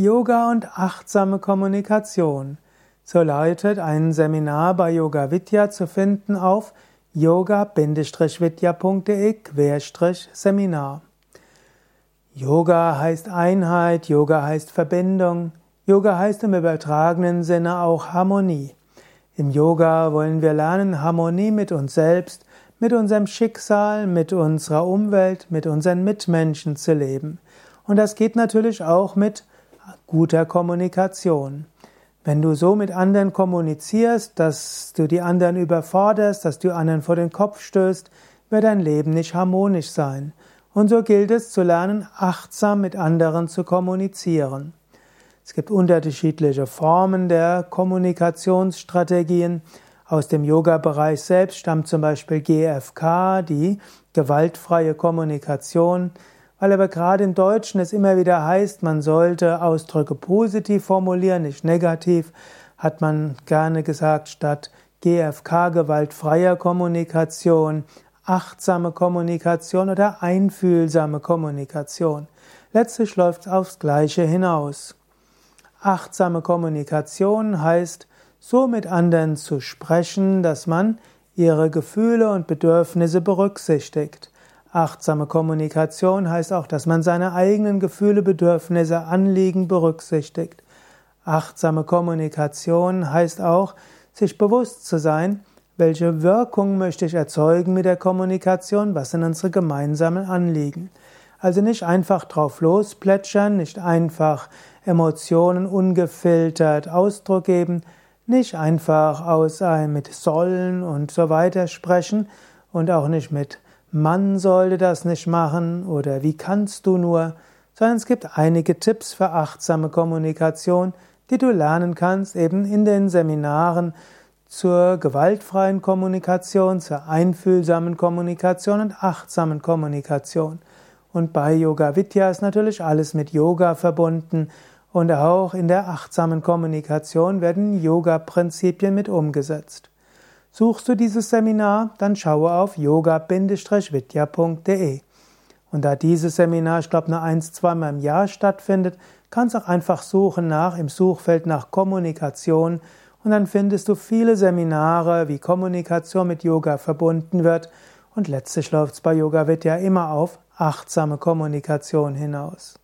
Yoga und achtsame Kommunikation. So lautet ein Seminar bei Yoga Vidya zu finden auf yoga-vidya.de-seminar. Yoga heißt Einheit, Yoga heißt Verbindung, Yoga heißt im übertragenen Sinne auch Harmonie. Im Yoga wollen wir lernen, Harmonie mit uns selbst, mit unserem Schicksal, mit unserer Umwelt, mit unseren Mitmenschen zu leben. Und das geht natürlich auch mit guter Kommunikation. Wenn du so mit anderen kommunizierst, dass du die anderen überforderst, dass du anderen vor den Kopf stößt, wird dein Leben nicht harmonisch sein. Und so gilt es zu lernen, achtsam mit anderen zu kommunizieren. Es gibt unterschiedliche Formen der Kommunikationsstrategien. Aus dem Yoga-Bereich selbst stammt zum Beispiel GFK, die gewaltfreie Kommunikation, weil aber gerade im Deutschen es immer wieder heißt, man sollte Ausdrücke positiv formulieren, nicht negativ, hat man gerne gesagt, statt GFK gewaltfreier Kommunikation, achtsame Kommunikation oder einfühlsame Kommunikation. Letztlich läuft es aufs Gleiche hinaus. Achtsame Kommunikation heißt, so mit anderen zu sprechen, dass man ihre Gefühle und Bedürfnisse berücksichtigt. Achtsame Kommunikation heißt auch, dass man seine eigenen Gefühle, Bedürfnisse, Anliegen berücksichtigt. Achtsame Kommunikation heißt auch, sich bewusst zu sein, welche Wirkung möchte ich erzeugen mit der Kommunikation, was sind unsere gemeinsamen Anliegen. Also nicht einfach drauf losplätschern, nicht einfach Emotionen ungefiltert Ausdruck geben, nicht einfach aus einem mit sollen und so weiter sprechen und auch nicht mit man sollte das nicht machen oder wie kannst du nur, sondern es gibt einige Tipps für achtsame Kommunikation, die du lernen kannst eben in den Seminaren zur gewaltfreien Kommunikation, zur einfühlsamen Kommunikation und achtsamen Kommunikation. Und bei Yoga Vidya ist natürlich alles mit Yoga verbunden und auch in der achtsamen Kommunikation werden Yoga-Prinzipien mit umgesetzt. Suchst du dieses Seminar, dann schaue auf yoga-vidya.de. Und da dieses Seminar, ich glaube, nur eins, zweimal im Jahr stattfindet, kannst auch einfach suchen nach, im Suchfeld nach Kommunikation und dann findest du viele Seminare, wie Kommunikation mit Yoga verbunden wird und letztlich läuft es bei Yoga Vidya immer auf achtsame Kommunikation hinaus.